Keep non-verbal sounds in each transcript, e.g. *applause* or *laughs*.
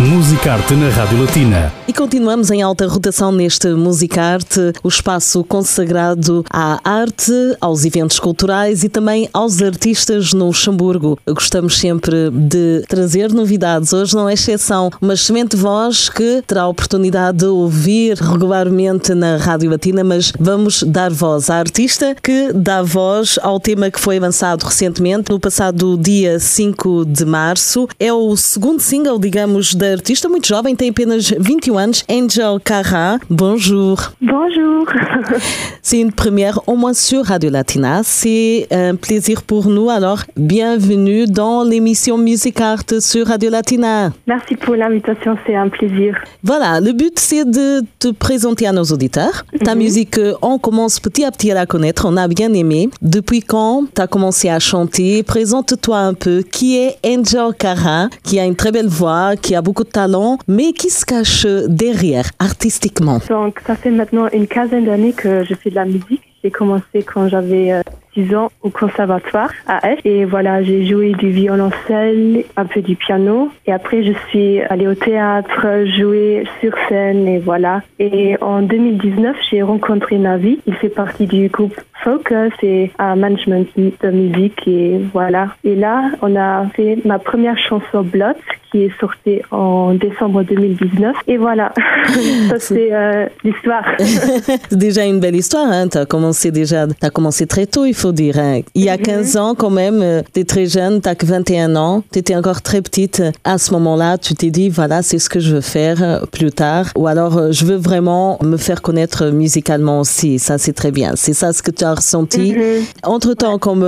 Musicarte na Rádio Latina. E continuamos em alta rotação neste Musicarte, o espaço consagrado à arte, aos eventos culturais e também aos artistas no Luxemburgo. Gostamos sempre de trazer novidades. Hoje não é exceção, uma excelente voz que terá a oportunidade de ouvir regularmente na Rádio Latina, mas vamos dar voz à artista que dá voz ao tema que foi lançado recentemente, no passado dia 5 de março. É o segundo single, digamos, da artista muito jovem, tem apenas 21 anos, Angel Carra. Bonjour. Bonjour. *laughs* C'est une première au moins sur Radio Latina. C'est un plaisir pour nous. Alors, bienvenue dans l'émission Music Art sur Radio Latina. Merci pour l'invitation, c'est un plaisir. Voilà, le but c'est de te présenter à nos auditeurs. Ta musique, on commence petit à petit à la connaître, on a bien aimé. Depuis quand tu as commencé à chanter? Présente-toi un peu. Qui est Angel Cara, qui a une très belle voix, qui a beaucoup de talent, mais qui se cache derrière artistiquement Donc, ça fait maintenant une quinzaine d'années que je fais de la musique. J'ai commencé quand j'avais euh, 6 ans au conservatoire à Esch. Et voilà, j'ai joué du violoncelle, un peu du piano. Et après, je suis allée au théâtre, jouer sur scène et voilà. Et en 2019, j'ai rencontré Navi. Il fait partie du groupe Focus et un management de musique et voilà. Et là, on a fait ma première chanson Blot qui est sortie en décembre 2019. Et voilà, *laughs* ça c'est euh, l'histoire. *laughs* C'est déjà une belle histoire, hein. Tu as commencé déjà, tu as commencé très tôt, il faut dire. hein. Il y a 15 ans quand même, tu es très jeune, tu que 21 ans, tu étais encore très petite. À ce moment-là, tu t'es dit, voilà, c'est ce que je veux faire euh, plus tard. Ou alors, euh, je veux vraiment me faire connaître musicalement aussi. Ça, c'est très bien. C'est ça ce que tu as ressenti. Entre-temps, comme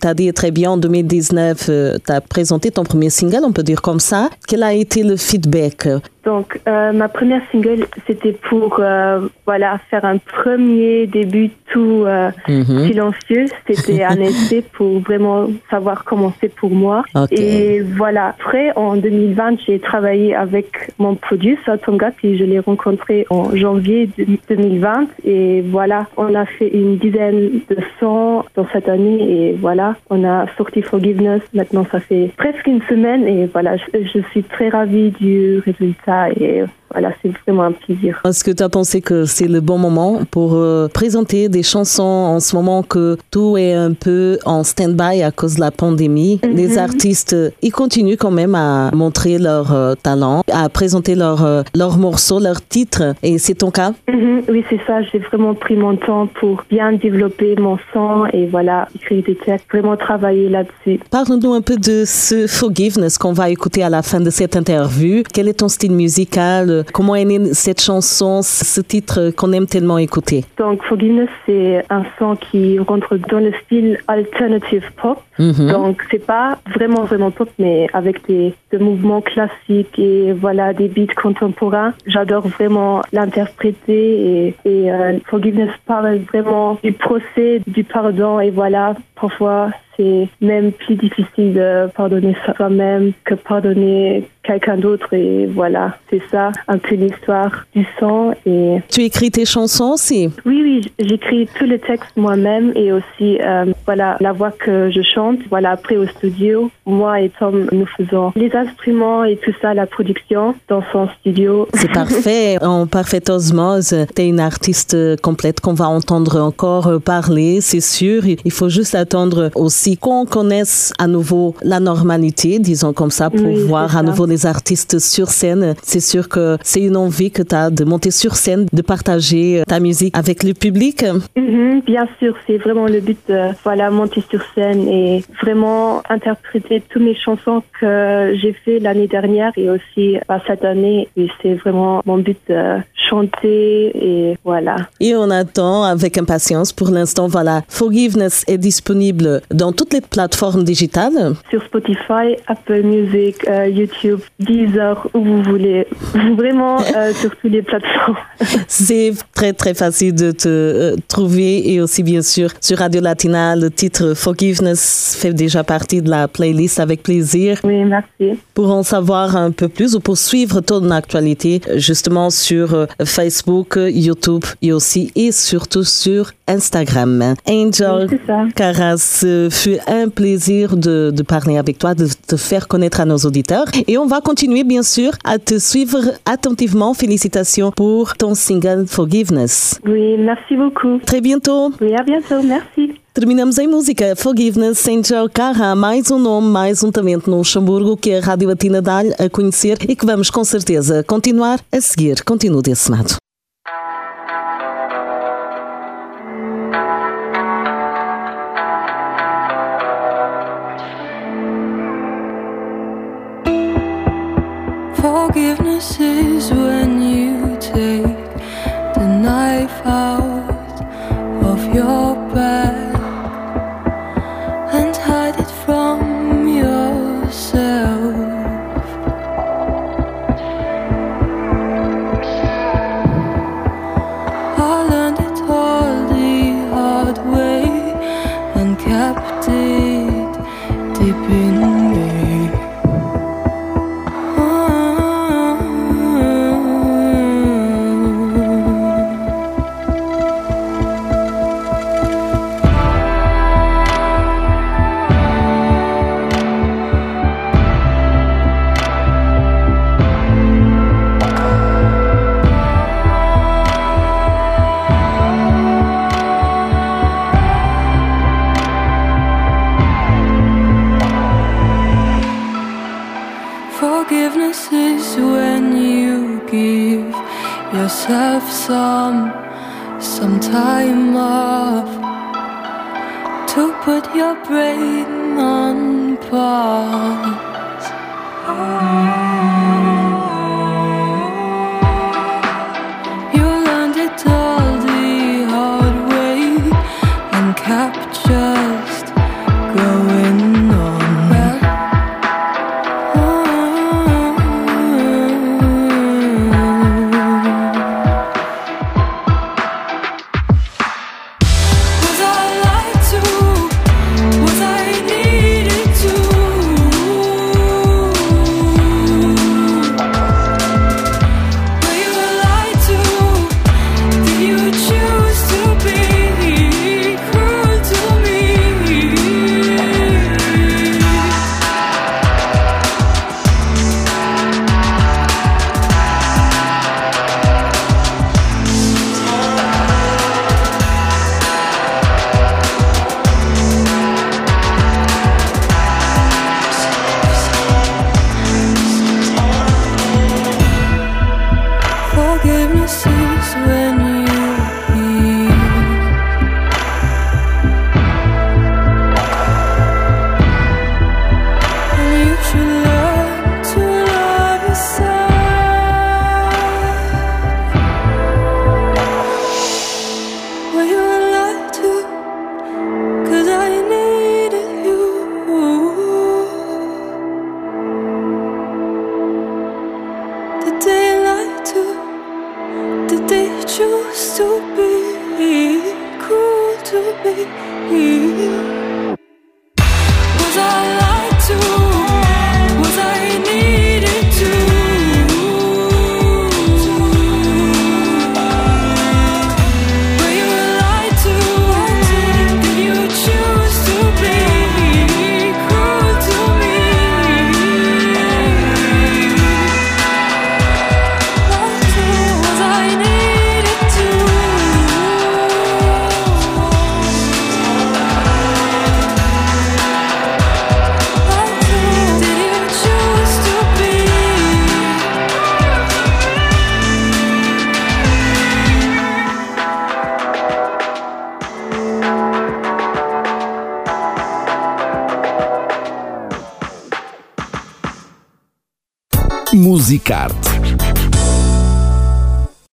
tu as dit très bien, en 2019, tu as présenté ton premier single, on peut dire comme ça. Quel a été le feedback Donc, euh, ma première single, c'était pour euh, voilà faire un premier début tout euh, Mhm. silencieux. C'était un *laughs* essai pour vraiment savoir comment c'est pour moi. Et voilà. Après, en 2020, j'ai travaillé avec mon producer Tonga, puis je l'ai rencontré en janvier de- 2020. Et voilà, on a fait une dizaine de sons dans cette année. Et voilà, on a sorti Forgiveness. Maintenant, ça fait presque une semaine. Et voilà, je, je suis très ravie du résultat. Et voilà, c'est vraiment un plaisir. Est-ce que tu as pensé que c'est le bon moment pour euh, présenter des chansons en ce moment que tout est un peu en stand-by à cause de la pandémie? Les artistes, euh, ils continuent quand même à montrer leur euh, talent, à présenter leurs euh, morceaux, leurs titres. Et c'est ton cas? Mhm, oui, c'est ça. J'ai vraiment pris mon temps pour bien développer mon son et voilà, écrire des textes, vraiment travailler là-dessus. Parle-nous un peu de ce Forgiveness qu'on va écouter à la fin de cette interview. Quel est ton style musical Comment est née cette chanson, ce titre qu'on aime tellement écouter? Donc, Forgiveness, c'est un son qui rentre dans le style alternative pop. Mhm. Donc, c'est pas vraiment, vraiment pop, mais avec des, des mouvements classiques et voilà, des beats contemporains. J'adore vraiment l'interpréter et, et euh, Forgiveness parle vraiment du procès, du pardon et voilà, parfois c'est même plus difficile de pardonner soi-même que pardonner quelqu'un d'autre et voilà, c'est ça un peu l'histoire du son et Tu écris tes chansons aussi? Oui, oui, j'écris tous les textes moi-même et aussi euh, voilà la voix que je chante. Voilà après au studio, moi et Tom nous faisons les instruments et tout ça, la production dans son studio. C'est *laughs* parfait, en parfaite osmose. T'es une artiste complète qu'on va entendre encore euh, parler, c'est sûr. Il faut juste attendre aussi qu'on connaisse à nouveau la normalité, disons comme ça, pour Oui, voir à ça. nouveau les artistes sur scène. C'est sûr que c'est une envie que tu as de monter sur scène, de partager euh, ta musique avec le public. Mhm, bien sûr, c'est vraiment le but de voilà monter sur scène et vraiment interpréter toutes mes chansons que j'ai fait l'année dernière et aussi bah, cette année. Et c'est vraiment mon but de chanter et voilà. Et on attend avec impatience. Pour l'instant, voilà, Forgiveness est disponible disponible dans toutes les plateformes digitales. Sur Spotify, Apple Music, euh, YouTube, Deezer, où vous voulez. *laughs* Vraiment euh, sur toutes les plateformes. *laughs* C'est très très facile de te euh, trouver et aussi bien sûr sur Radio Latina, le titre Forgiveness fait déjà partie de la playlist avec plaisir. Oui, merci. Pour en savoir un peu plus ou pour suivre ton actualité justement sur Facebook, YouTube et aussi et surtout sur Instagram. Angel Caras, ce fut un plaisir de, de, parler avec toi, de te faire connaître à nos auditeurs. Et on va continuer, bien sûr, à te suivre attentivement. Félicitations pour ton single Forgiveness. Oui, merci beaucoup. Très bientôt. Oui, à bientôt. Merci. Terminamos em música Forgiveness Angel Carra, mais um nome, mais um talento no Luxemburgo que a Rádio Latina dá-lhe a conhecer e que vamos com certeza continuar a seguir. Continue desse lado. Some some time off to put your brain on pause. You learned it all the hard way and kept just going kisses when Card.